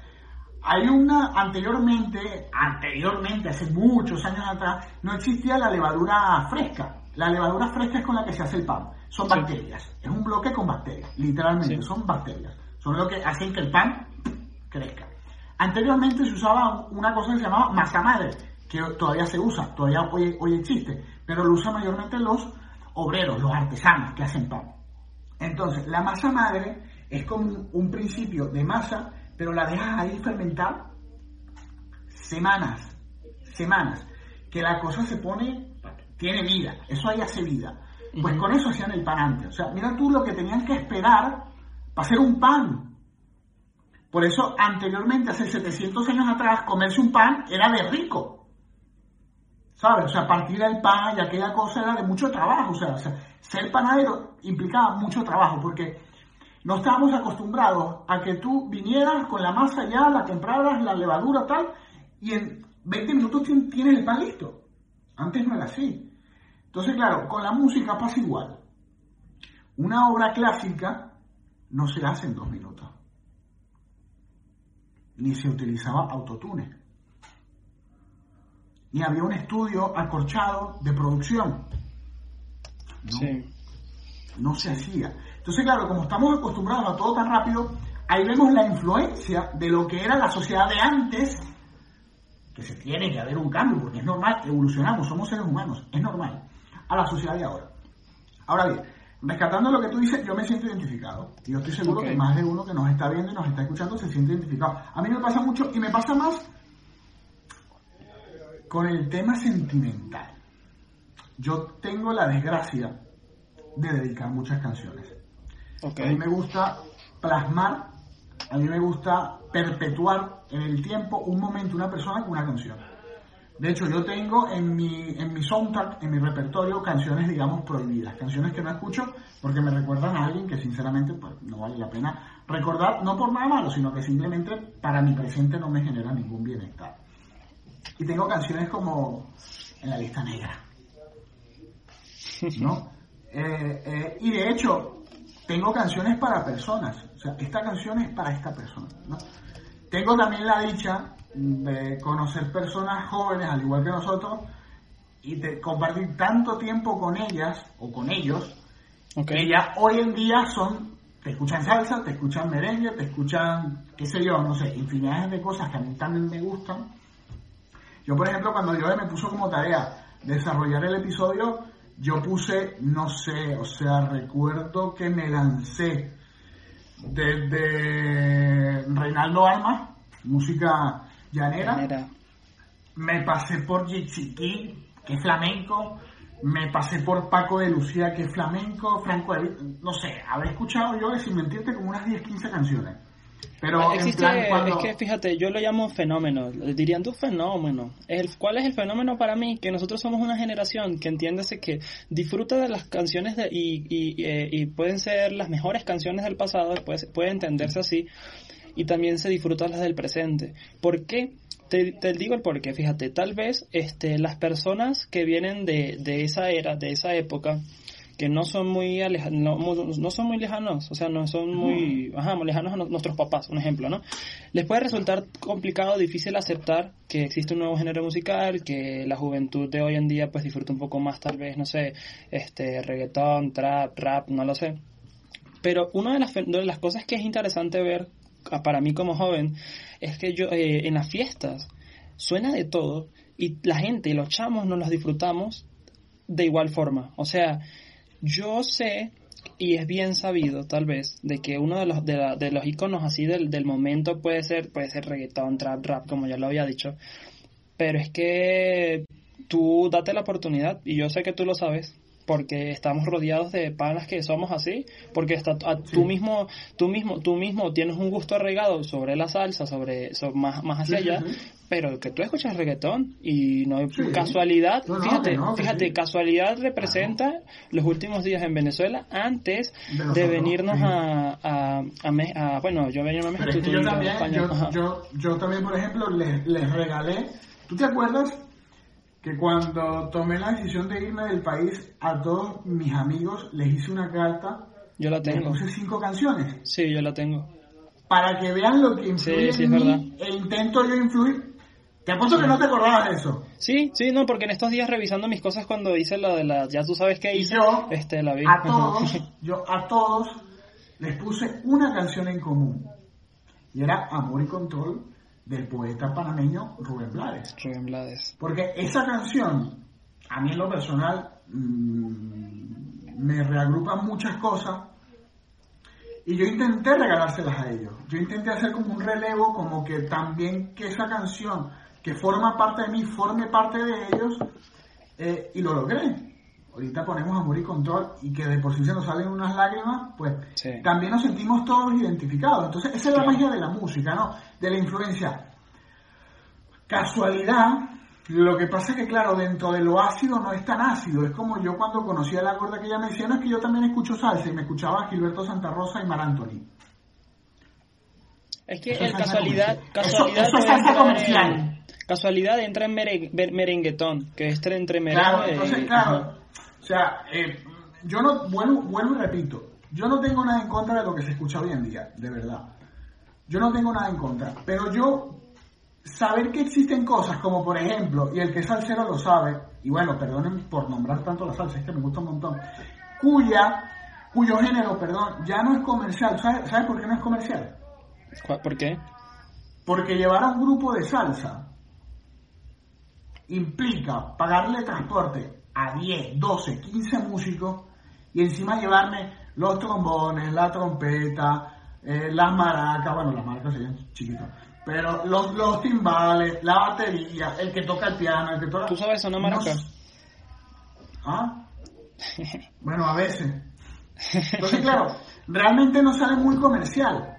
Hay una, anteriormente, anteriormente, hace muchos años atrás, no existía la levadura fresca. La levadura fresca es con la que se hace el pan. Son Sí. bacterias. Es un bloque con bacterias. Literalmente, Sí. son bacterias. Son lo que hacen que el pan crezca. Anteriormente se usaba una cosa que se llamaba masa madre, que todavía se usa, todavía hoy, hoy existe, pero lo usan mayormente los obreros, los artesanos que hacen pan. Entonces, la masa madre es como un, un principio de masa, pero la dejas ahí fermentar semanas, semanas, que la cosa se pone, tiene vida, eso ahí hace vida. Pues Ujú. con eso hacían el pan antes. O sea, mira tú lo que tenían que esperar para hacer un pan. Por eso, anteriormente, hace 700 años atrás, comerse un pan era de rico. ¿Sabes? O sea, partir el pan y aquella cosa era de mucho trabajo. O sea, o sea, ser panadero implicaba mucho trabajo porque no estábamos acostumbrados a que tú vinieras con la masa ya, la compraras, la levadura, tal, y en 20 minutos tien- tienes el pan listo. Antes no era así. Entonces, claro, con la música pasa igual. Una obra clásica no se hace en dos minutos. Ni se utilizaba autotune. Ni había un estudio acorchado de producción. No Sí. no se hacía. Entonces, claro, como estamos acostumbrados a todo tan rápido, ahí vemos la influencia de lo que era la sociedad de antes, que se tiene que haber un cambio, porque es normal, evolucionamos, somos seres humanos, es normal, a la sociedad de ahora. Ahora bien, rescatando lo que tú dices, yo me siento identificado. Y yo estoy seguro Ok. que más de uno que nos está viendo y nos está escuchando se siente identificado. A mí me pasa mucho y me pasa más con el tema sentimental. Yo tengo la desgracia de dedicar muchas canciones. Ok. A mí me gusta plasmar, a mí me gusta perpetuar en el tiempo un momento, una persona con una canción. De hecho, yo tengo en mi, en mi soundtrack, en mi repertorio, canciones, digamos, prohibidas. Canciones que no escucho porque me recuerdan a alguien que, sinceramente, pues, no vale la pena recordar, no por nada malo, sino que simplemente para mi presente no me genera ningún bienestar. Y tengo canciones como en la lista negra. ¿no? Eh, eh, y de hecho, tengo canciones para personas. O sea, esta canción es para esta persona, ¿no? Tengo también la dicha de conocer personas jóvenes, al igual que nosotros, y de compartir tanto tiempo con ellas o con ellos, Ok. que ya hoy en día son, te escuchan salsa, te escuchan merengue, te escuchan, qué sé yo, no sé, infinidades de cosas que a mí también me gustan. Yo, por ejemplo, cuando yo me puso como tarea desarrollar el episodio, yo puse, no sé, o sea, recuerdo que me lancé desde Reinaldo Alma, música llanera, me pasé por Jixiqui, que es flamenco, me pasé por Paco de Lucía, que es flamenco, Franco de no sé, habré escuchado yo, sin mentirte, como unas 10, 15 canciones. Pero en Existe, plan, cuando... es que fíjate, yo lo llamo fenómeno, dirían tu fenómeno. El, ¿Cuál es el fenómeno para mí? Que nosotros somos una generación que entiéndase que disfruta de las canciones de, y, y, eh, y pueden ser las mejores canciones del pasado, puede, puede entenderse así, y también se disfruta las del presente. ¿Por qué? Te, te digo el porqué, fíjate, tal vez este, las personas que vienen de, de esa era, de esa época, que no son muy alejanos, no, son muy lejanos, o sea, no son muy, ajá, muy lejanos a no- nuestros papás, un ejemplo, ¿no? Les puede resultar complicado, difícil aceptar que existe un nuevo género musical, que la juventud de hoy en día pues disfruta un poco más tal vez, no sé, este, reggaetón, trap, rap, no lo sé. Pero una de las, de las cosas que es interesante ver para mí como joven es que yo eh, en las fiestas suena de todo y la gente, los chamos, nos los disfrutamos de igual forma. O sea, yo sé y es bien sabido tal vez de que uno de los de, la- de los iconos así del, del momento puede ser puede ser reggaetón, trap, rap, como ya lo había dicho. Pero es que tú date la oportunidad y yo sé que tú lo sabes porque estamos rodeados de panas que somos así, porque está, tú mismo, tú mismo, tú mismo tienes un gusto arraigado sobre la salsa, sobre, más, más hacia allá, pero que tú escuchas reggaetón y no hay casualidad, fíjate, fíjate, casualidad representa los últimos días en Venezuela antes de, venirnos a, a, bueno, yo venía a México, yo, también, yo, yo, también, por ejemplo, les, les regalé, ¿tú te acuerdas que cuando tomé la decisión de irme del país a todos mis amigos les hice una carta? Yo la tengo. puse cinco canciones. Sí, yo la tengo. Para que vean lo que influye en mí, e intento yo influir te apuesto que no te acordabas de eso. Sí, sí, no, porque en estos días revisando mis cosas cuando hice lo de la, ya tú sabes qué hice, yo, este, la vi. A todos, yo a todos les puse una canción en común. Y era Amor y Control del poeta panameño Rubén Blades. Rubén Blades. Porque esa canción, a mí en lo personal, mm, me reagrupa muchas cosas. Y yo intenté regalárselas a ellos. Yo intenté hacer como un relevo, como que también que esa canción que forma parte de mí, forme parte de ellos, eh, y lo logré. Ahorita ponemos amor y control y que de por sí se nos salen unas lágrimas, pues también nos sentimos todos identificados. Entonces, esa es la magia de la música, ¿no? De la influencia. Casualidad, lo que pasa es que, claro, dentro de lo ácido no es tan ácido. Es como yo cuando conocí a la gorda que ella me decía, no es que yo también escucho salsa y me escuchaba a Gilberto Santa Rosa y Mar Anthony. Es que el casualidad, casualidad eso, es salsa comercial. Casualidad entra en merenguetón, que es entre merengue Claro, entonces, claro. O sea, eh, yo no, vuelvo, vuelvo y repito, yo no tengo nada en contra de lo que se escucha hoy en día, de verdad. Yo no tengo nada en contra, pero yo saber que existen cosas como por ejemplo, y el que es salsero lo sabe, y bueno, perdonen por nombrar tanto la salsa, es que me gusta un montón, cuya, cuyo género, perdón, ya no es comercial. ¿Sabes, ¿Sabes por qué no es comercial? ¿Por qué? Porque llevar a un grupo de salsa implica pagarle transporte a 10, 12, 15 músicos y encima llevarme los trombones, la trompeta, eh, las maracas, bueno, las maracas serían chiquitas, pero los, los timbales, la batería, el que toca el piano, el que toca... ¿Tú sabes una maraca? ¿Ah? bueno, a veces. Entonces, claro, realmente no sale muy comercial.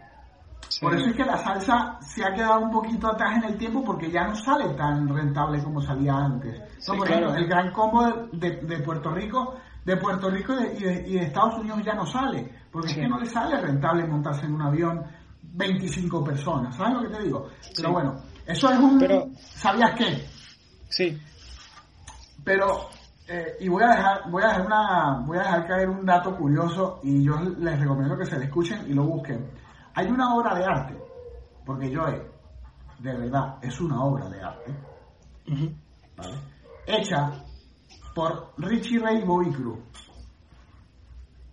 Por eso es que la salsa se ha quedado un poquito atrás en el tiempo porque ya no sale tan rentable como salía antes. por ejemplo, el gran combo de, Puerto Rico, de Puerto Rico y de, Estados Unidos ya no sale, porque es que no le sale rentable montarse en un avión 25 personas. ¿Sabes lo que te digo? Pero bueno, eso es un... Pero... ¿Sabías qué? Sí. Pero eh, y voy a dejar voy a dejar una voy a dejar caer un dato curioso y yo les recomiendo que se lo escuchen y lo busquen hay una obra de arte, porque yo, de verdad, es una obra de arte, hecha por Richie Ray Boicru,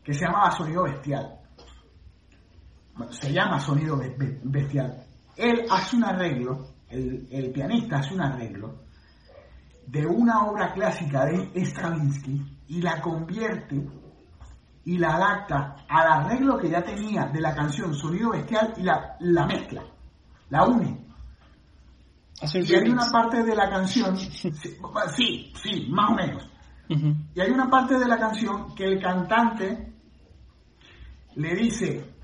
que se llamaba Sonido Bestial. se llama Sonido Bestial. Él hace un arreglo, el, el pianista hace un arreglo de una obra clásica de Stravinsky y la convierte y la adapta al arreglo que ya tenía de la canción Sonido Bestial y la, la mezcla, la une. Y hay una parte de la canción, sí, sí, más o menos. Y hay una parte de la canción que el cantante le dice,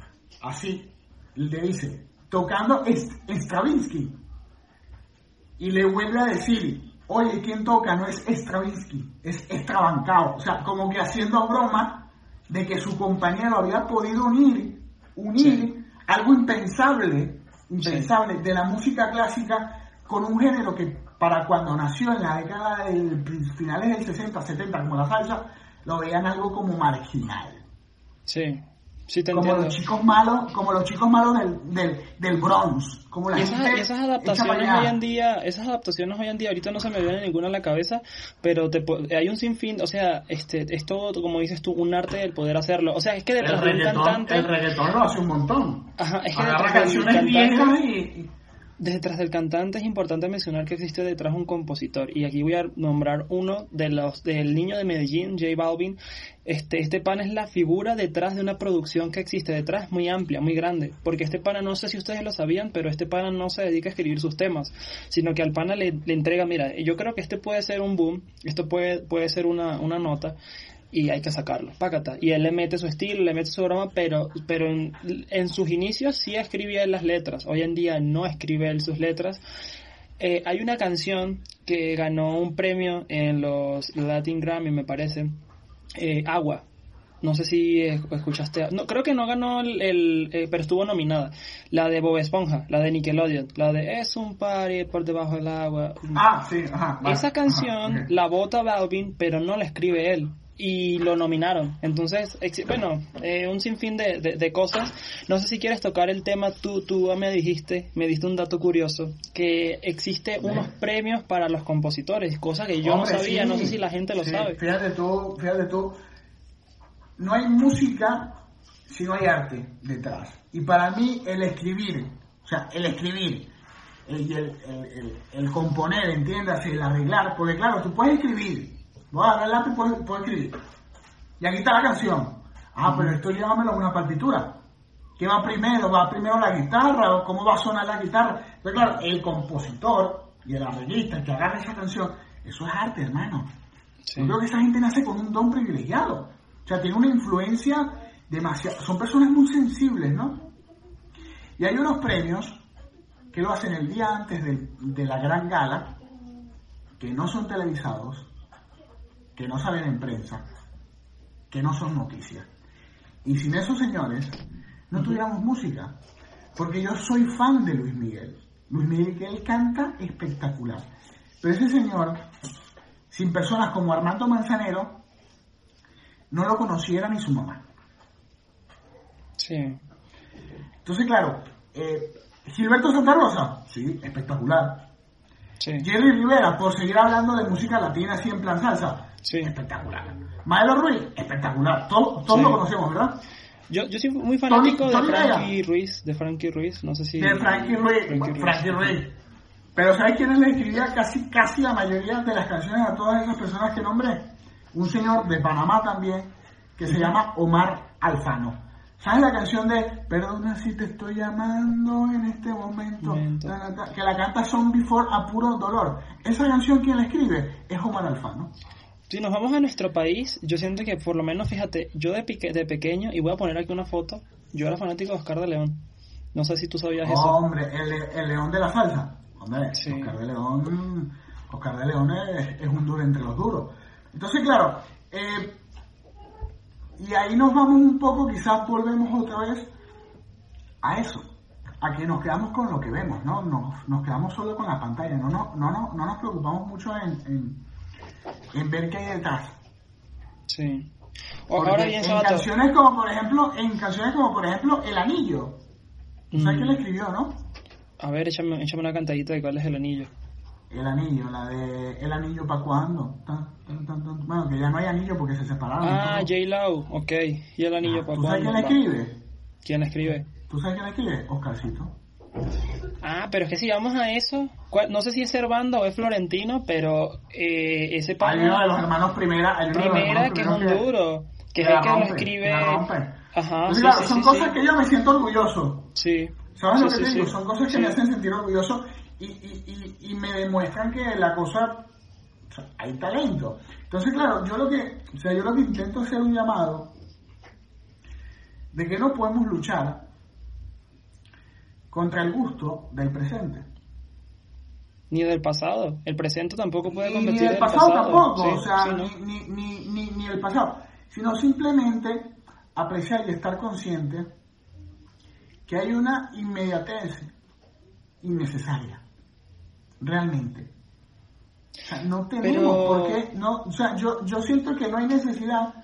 así, le dice, tocando Stravinsky. Y le vuelve a decir, oye, ¿quién toca? No es Stravinsky, es extravancado. O sea, como que haciendo broma de que su compañero había podido unir, unir algo impensable, impensable de la música clásica con un género que para cuando nació en la década del finales del 60, 70 como la salsa, lo veían algo como marginal. Sí como los chicos malos, como los chicos malos del, del, del Bronx, como la y esas, adaptaciones hoy en día, esas adaptaciones hoy en día, ahorita no se me viene ninguna a la cabeza, pero te, hay un sinfín, o sea, este, es todo, como dices tú, un arte el poder hacerlo. O sea, es que detrás de un cantante. El reggaetón lo hace un montón. Ajá, es que detrás de un cantante. Detrás del cantante es importante mencionar que existe detrás un compositor y aquí voy a nombrar uno de los del niño de Medellín, J Balvin. Este este pana es la figura detrás de una producción que existe detrás muy amplia, muy grande, porque este pana no sé si ustedes lo sabían, pero este pana no se dedica a escribir sus temas, sino que al pana le, le entrega, mira, yo creo que este puede ser un boom, esto puede puede ser una una nota y hay que sacarlo, pácata. Y él le mete su estilo, le mete su broma, pero, pero en, en sus inicios sí escribía él las letras. Hoy en día no escribe él sus letras. Eh, hay una canción que ganó un premio en los Latin Grammy, me parece, eh, Agua. No sé si escuchaste. No, creo que no ganó el, eh, pero estuvo nominada. La de Bob Esponja, la de Nickelodeon, la de Es un party por debajo del agua. Ah, sí, ajá. Esa canción la vota Balvin, pero no la escribe él y lo nominaron. Entonces, bueno, eh, un sinfín de, de, cosas. No sé si quieres tocar el tema, tú, tú me dijiste, me diste un dato curioso, que existe unos premios para los compositores, cosa que yo no sabía, no sé si la gente lo sabe. Fíjate tú, fíjate tú, no hay música si no hay arte detrás. Y para mí el escribir, o sea, el escribir, el, el, el, el componer, entiendas, el arreglar, porque claro, tú puedes escribir, Voy a agarrar el lápiz y puedo, escribir. Y aquí está la canción. Ah, pero esto llévamelo a una partitura. ¿Qué va primero? ¿Va primero la guitarra? ¿O cómo va a sonar la guitarra? Entonces, claro, el compositor y el arreglista, que agarra esa canción, eso es arte, hermano. Yo creo que esa gente nace con un don privilegiado. O sea, tiene una influencia demasiado. Son personas muy sensibles, ¿no? Y hay unos premios que lo hacen el día antes de, de la gran gala, que no son televisados, que no salen en prensa, que no son noticias. Y sin esos señores, no tuviéramos música. Porque yo soy fan de Luis Miguel. Luis Miguel canta espectacular. Pero ese señor, sin personas como Armando Manzanero, no lo conociera ni su mamá. Sí. Entonces, claro, eh, Gilberto Santa Rosa, sí, espectacular. Sí. Jerry Rivera, por seguir hablando de música latina así en plan salsa, Sí. Espectacular. Maelo Ruiz, espectacular. Todos, lo conocemos, ¿verdad? Yo, yo soy muy fanático de Frankie Ruiz, de Frankie Ruiz, no sé si... De Frankie Ruiz, Frankie, Ruiz. Pero ¿sabes quién le escribía casi, casi la mayoría de las canciones a todas esas personas que nombré? Un señor de Panamá también, que se llama Omar Alfano. ¿Sabes la canción de Perdona si te estoy llamando en este momento? Que la canta Son Before a puro dolor. Esa canción, ¿quién la escribe? Es Omar Alfano. Si nos vamos a nuestro país, yo siento que por lo menos, fíjate, yo de, de pequeño, y voy a poner aquí una foto, yo era fanático de Oscar de León. No sé si tú sabías eso. Hombre, el, León de la salsa. Hombre, Oscar de León, Oscar de León es, un duro entre los duros. Entonces, claro, eh, y ahí nos vamos un poco, quizás volvemos otra vez a eso, a que nos quedamos con lo que vemos, ¿no? Nos, nos quedamos solo con la pantalla, no, no, no, no, no nos preocupamos mucho en en ver qué hay detrás. Sí. ahora bien, en canciones como por ejemplo, en canciones como por ejemplo El Anillo. ¿Sabes quién le mm. escribió, no? A ver, échame, échame una cantadita de cuál es El Anillo. El anillo, la de El anillo para cuándo. Bueno, que ya no hay anillo porque se separaron. Ah, J. Lau, ok. ¿Y el anillo ah, para cuándo? ¿Tú sabes quién escribe? ¿Quién escribe? ¿Tú sabes quién escribe? Oscarcito. Ah, pero es que si vamos a eso, no sé si es Servando o es Florentino, pero eh, ese pana... Hay uno de los hermanos Primera, Primera que es un duro, que es el que lo escribe... Ajá, sí, claro, son cosas que yo me siento orgulloso. Sí. ¿Sabes lo que te digo? Son cosas que me hacen sentir orgulloso y, y, y, me demuestran que la cosa... hay talento. Entonces, claro, yo lo que, o sea, yo lo que intento hacer un llamado de que no podemos luchar contra el gusto del presente. Ni del pasado. El presente tampoco puede convertir Ni del pasado, tampoco, o sea, ni, ni, ni, ni, el pasado. Sino simplemente apreciar y estar consciente que hay una inmediatez innecesaria. Realmente. O sea, no tenemos por qué, no, o sea, yo, yo siento que no hay necesidad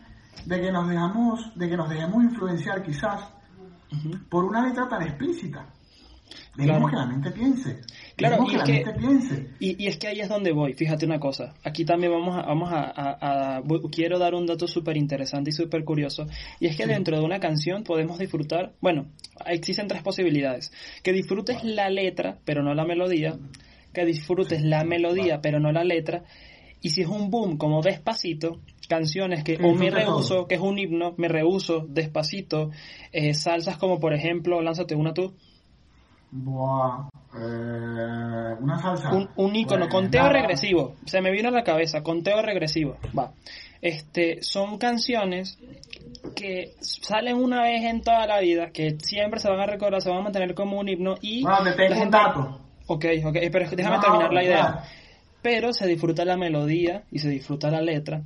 de que nos dejamos, de que nos dejemos influenciar quizás por una letra tan explícita. Claro. que la mente piense. Claro, y, es que, piense. Y, es que ahí es donde voy. Fíjate una cosa. Aquí también vamos a, vamos a, quiero dar un dato súper interesante y súper curioso. Y es que dentro de una canción podemos disfrutar, bueno, existen tres posibilidades. Que disfrutes la letra, pero no la melodía. Que disfrutes la melodía, pero no la letra. Y si es un boom como despacito, canciones que o me rehuso, que es un himno, me rehuso, despacito, eh, salsas como por ejemplo, lánzate una tú Buah. Eh, una salsa. Un, un icono, Pues, conteo nada. regresivo. Se me vino a la cabeza, conteo regresivo. Va. Este, son canciones que salen una vez en toda la vida, que siempre se van a recordar, se van a mantener como un himno y... Bueno, te tengo un gente- dato. Ok, ok, pero déjame No, terminar la idea. Pero se disfruta la melodía y se disfruta la letra.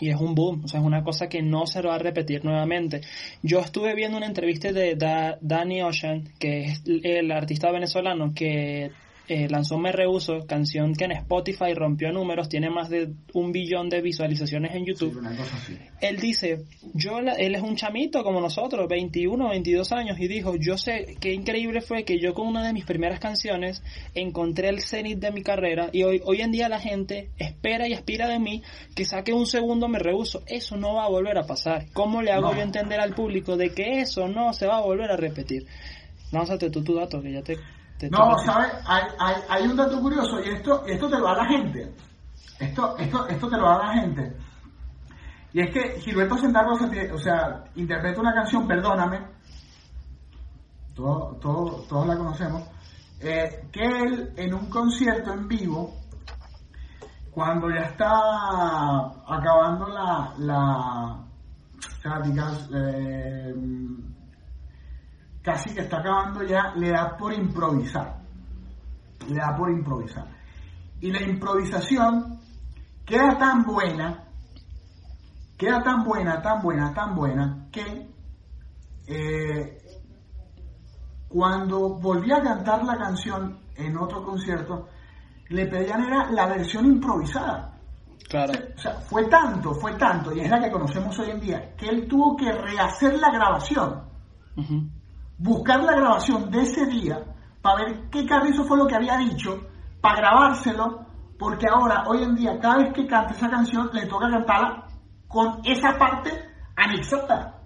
Y es un boom, o sea, es una cosa que no se va a repetir nuevamente. Yo estuve viendo una entrevista de Da- Danny Ocean, que es el artista venezolano que eh, lanzó Me Rehuso, canción que en Spotify rompió números, tiene más de un billón de visualizaciones en Sí, YouTube. una cosa así. Él dice, yo la- él es un chamito como nosotros, 21, 22 años, y dijo, yo sé qué increíble fue que yo con una de mis primeras canciones encontré el cenit de mi carrera y hoy, hoy en día la gente espera y aspira de mí que saque un segundo me rehuso. Eso no va a volver a pasar. ¿Cómo le hago No. yo entender al público de que eso no se va a volver a repetir? Lánzate tú tu dato, que ya te... No. ¿sabes? Hay, hay, hay un dato curioso y esto, esto te lo da la gente. Esto, esto, esto te lo da la gente. Y es que Gilberto tie- o sea, interpreta una canción, Perdóname, todo, todo, todos la conocemos, eh, que él en un concierto en vivo, cuando ya está acabando la, la o sea, digas, eh, casi que está acabando ya, le da por improvisar. Le da por improvisar. Y la improvisación queda tan buena, queda tan buena, tan buena, tan buena, que eh, cuando volví a cantar la canción en otro concierto, le pedían era la versión improvisada. Claro. O sea, fue tanto, fue tanto, y es la que conocemos hoy en día, que él tuvo que rehacer la grabación. Buscar la grabación de ese día para ver qué Carrizo fue lo que había dicho, para grabárselo, porque ahora, hoy en día, cada vez que canta esa canción, le toca cantarla con esa parte anexada,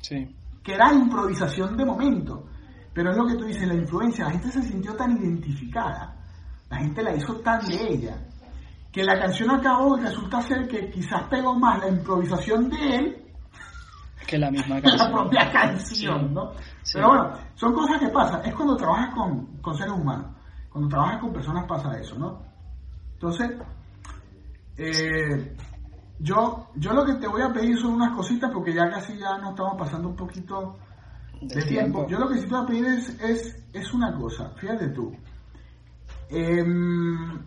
Sí. que era improvisación de momento. Pero es lo que tú dices, la influencia, la gente se sintió tan identificada, la gente la hizo tan de ella, que la canción acabó y resulta ser que quizás pegó más la improvisación de él Que la misma que la canción. propia canción, Sí. ¿no? Sí. Pero bueno, son cosas que pasan. Es cuando trabajas con, con seres humanos. Cuando trabajas con personas pasa eso, ¿no? Entonces, eh, yo, yo lo que te voy a pedir son unas cositas porque ya casi ya nos estamos pasando un poquito de, tiempo. tiempo. Yo lo que sí te voy a pedir es, es, es una cosa, fíjate tú. Em,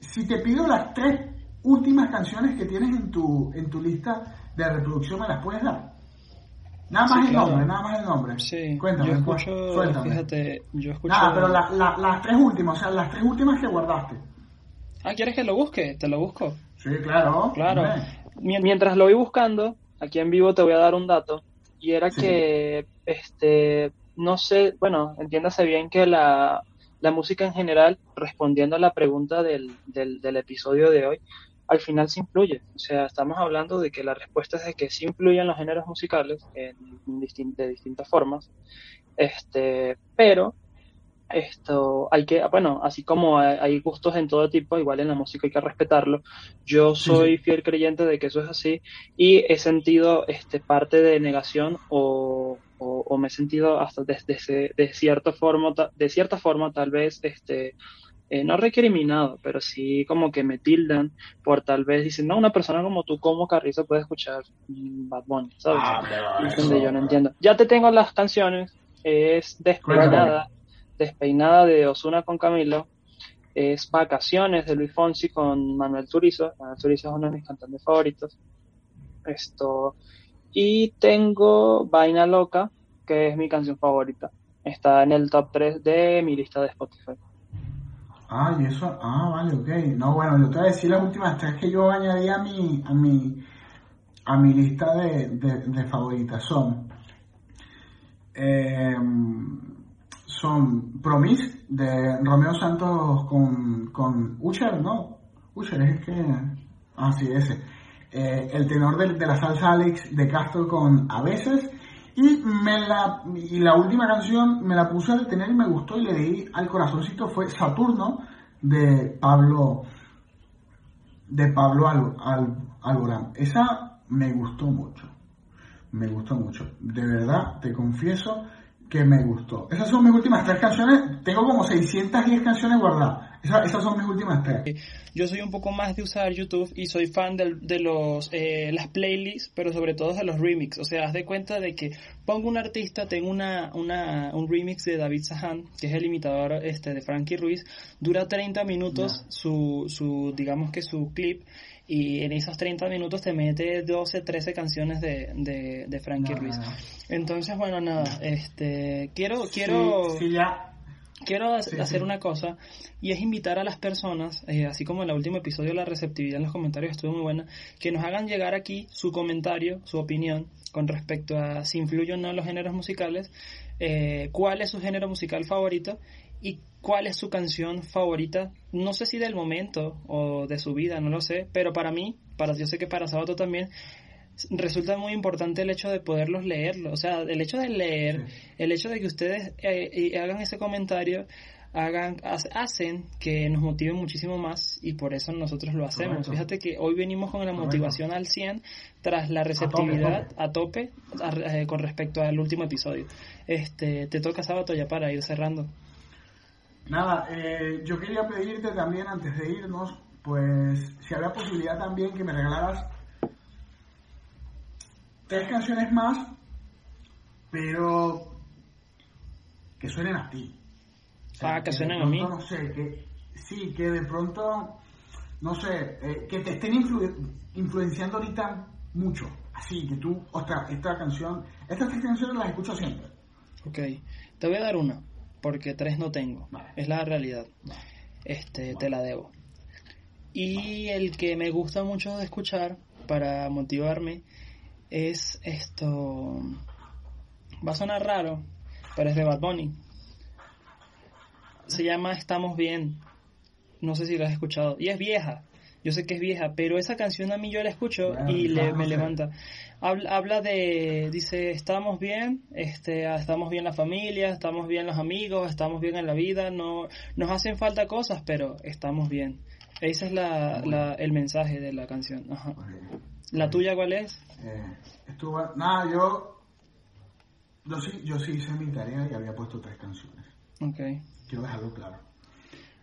si te pido las tres últimas canciones que tienes en tu, en tu lista de reproducción, ¿me las puedes dar? Nada más Sí, el claro. nombre, nada más el nombre. Sí, Cuéntame, yo pues, escucho, suéltame. fíjate, yo escucho... Nada, pero la- la- las tres últimas, o sea, las tres últimas que guardaste. Ah, ¿quieres que lo busque? Te lo busco. Sí, claro. Claro. Mientras lo voy buscando, aquí en vivo te voy a dar un dato. Y era Sí. que, este, no sé, bueno, entiéndase bien que la, la música en general, respondiendo a la pregunta del, del, del episodio de hoy, al final sí influye. O sea, estamos hablando de que la respuesta es de que sí influyen los géneros musicales en distin- de distintas formas. Este, pero esto hay que, bueno, así como hay, gustos en todo tipo, igual en la música hay que respetarlo. Yo soy fiel creyente de que eso es así y he sentido este parte de negación o, o, o me he sentido hasta desde de, cierta forma de cierta forma tal vez este eh, no recriminado, pero sí como que me tildan por tal vez dicen, no, una persona como tú, como Carrizo puede escuchar mm, Bad Bunny, ¿sabes? Ah, pero eso- yo no entiendo. Ya te tengo las canciones. Es Despeinada, Despeinada de Osuna con Camilo. Es Vacaciones de Luis Fonsi con Manuel Turizo. Manuel Turizo es uno de mis cantantes favoritos. Esto. Y tengo Vaina Loca, que es mi canción favorita. Está en el top 3 de mi lista de Spotify. Ah, y eso, ah, vale, ok. No, bueno, yo te voy a decir las últimas tres que yo añadí a mi, a mi, a mi lista de, de, favoritas. Son, eh, son Promise de Romeo Santos con, con Usher, ¿no? Usher es que, ah, sí, ese. Eh, el tenor de, de la salsa Alex de Castro con A veces. Y, me la, y la última canción me la puse a detener y me gustó y le di al corazoncito fue Saturno de Pablo de Pablo Al, Al- Alborán. Esa me gustó mucho. Me gustó mucho. De verdad, te confieso, que me gustó. Esas son mis últimas tres canciones. Tengo como 610 canciones guardadas. Esas, esas son mis últimas tres. Yo soy un poco más de usar YouTube y soy fan de, de los eh, las playlists, pero sobre todo de los remix. O sea, haz de cuenta de que pongo un artista, tengo una, una un remix de David Sahan, que es el imitador este de Frankie Ruiz, dura 30 minutos su, su digamos que su clip y en esos 30 minutos te mete 12, 13 canciones de, de, de Frankie Ruiz. Entonces, bueno, nada, este quiero quiero Sí, ya. Quiero Sí, hacer sí. una cosa y es invitar a las personas, eh, así como en el último episodio la receptividad en los comentarios estuvo muy buena, que nos hagan llegar aquí su comentario, su opinión con respecto a si influyen o no los géneros musicales, eh, cuál es su género musical favorito y cuál es su canción favorita, no sé si del momento o de su vida, no lo sé, pero para mí, para yo sé que para Sábado también, resulta muy importante el hecho de poderlos leerlo. O sea, el hecho de leer, el hecho de que ustedes eh, hagan ese comentario, hagan, ha- hacen que nos motiven muchísimo más y por eso nosotros lo hacemos. Correcto. Fíjate que hoy venimos con la Correcto. motivación al 100 tras la receptividad a a tope, a- eh, con respecto al último episodio. Este, te toca sábado ya para ir cerrando. Nada, eh, yo quería pedirte también antes de irnos, pues si había posibilidad también que me regalaras tres canciones más, pero que suenen a ti. O Ah, que suenen a mí. No sé, que sí, que de pronto, no sé, eh, que te estén influ- influenciando ahorita mucho. Así, que tú, ostras, esta canción, estas tres canciones las escucho siempre. Ok, te voy a dar una, porque tres no tengo. Vale. Es la realidad. Este, te la debo. Y el que me gusta mucho de escuchar para motivarme es esto. Va a sonar raro, pero es de Bad Bunny. Se llama Estamos Bien. No sé si la has escuchado. Y es vieja. Yo sé que es vieja, pero esa canción a mí yo la escucho Bueno, y le- me levanta. Habla, habla de, dice, estamos bien, este, ah, estamos bien la familia, estamos bien los amigos, estamos bien en la vida, no, nos hacen falta cosas, pero estamos bien. Ese es la, la- el mensaje de la canción. Ajá. ¿La tuya cuál es? Eh, estuvo, nada, yo, yo sí, yo sí hice mi tarea y había puesto tres canciones. Ok. Quiero dejarlo claro.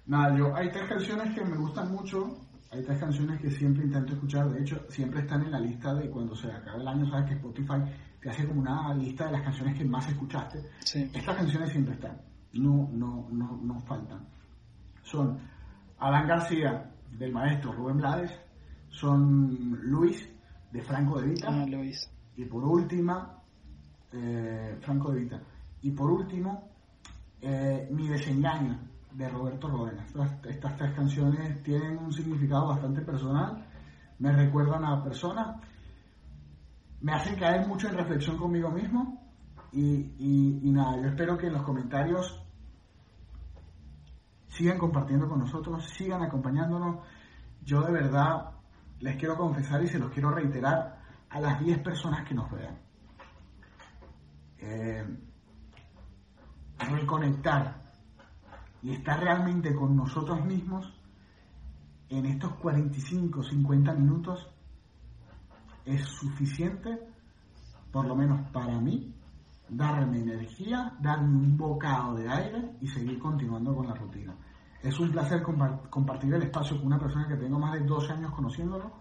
Nada, yo, hay tres canciones que me gustan mucho, hay tres canciones que siempre intento escuchar, de hecho, siempre están en la lista de cuando se acabe el año, sabes que Spotify te hace como una lista de las canciones que más escuchaste. Sí. Estas canciones siempre están, no, no, no, no faltan. Son Alan García, del maestro Rubén Blades, son Luis, de Franco de Vita, Ah, Luis. y por última, eh, Franco de Vita. Y por último, eh, Mi desengaño, de Roberto Rodena. Estas, estas tres canciones tienen un significado bastante personal, me recuerdan a personas, me hacen caer mucho en reflexión conmigo mismo. Y, y- y nada, yo espero que en los comentarios sigan compartiendo con nosotros, sigan acompañándonos. Yo de verdad les quiero confesar y se los quiero reiterar a las 10 personas que nos vean. Eh, reconectar y estar realmente con nosotros mismos en estos 45, 50 minutos es suficiente, por lo menos para mí, darme energía, darme un bocado de aire y seguir continuando con la rutina. Es un placer compa- compartir el espacio con una persona que tengo más de 12 años conociéndolo,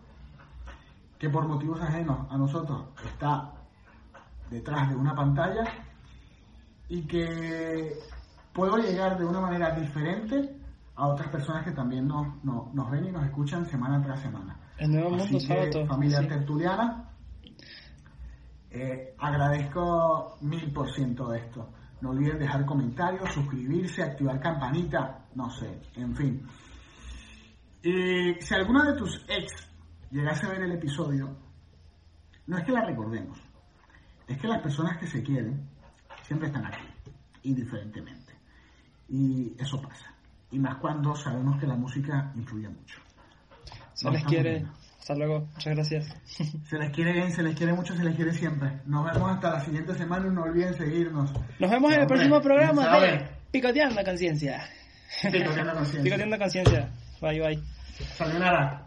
que por motivos ajenos a nosotros está detrás de una pantalla y que puedo llegar de una manera diferente a otras personas que también nos, nos, nos ven y nos escuchan semana tras semana. El nuevo Así mundo, que, sábado. familia Sí. tertuliana, eh, agradezco mil por ciento de esto. No olviden dejar comentarios, suscribirse, activar campanita, no sé, en fin. Y si alguna de tus ex llegase a ver el episodio, no es que la recordemos, es que las personas que se quieren siempre están aquí, indiferentemente. Y eso pasa. Y más cuando sabemos que la música influye mucho. Se No, les quiere. bien. Hasta luego. Muchas gracias. Se les quiere bien, se les quiere mucho, se les quiere siempre. Nos vemos hasta la siguiente semana y no olviden seguirnos. Nos vemos en el próximo programa de Picoteando Conciencia. Picoteando conciencia. Picoteando Conciencia. Bye, bye. Sayonara.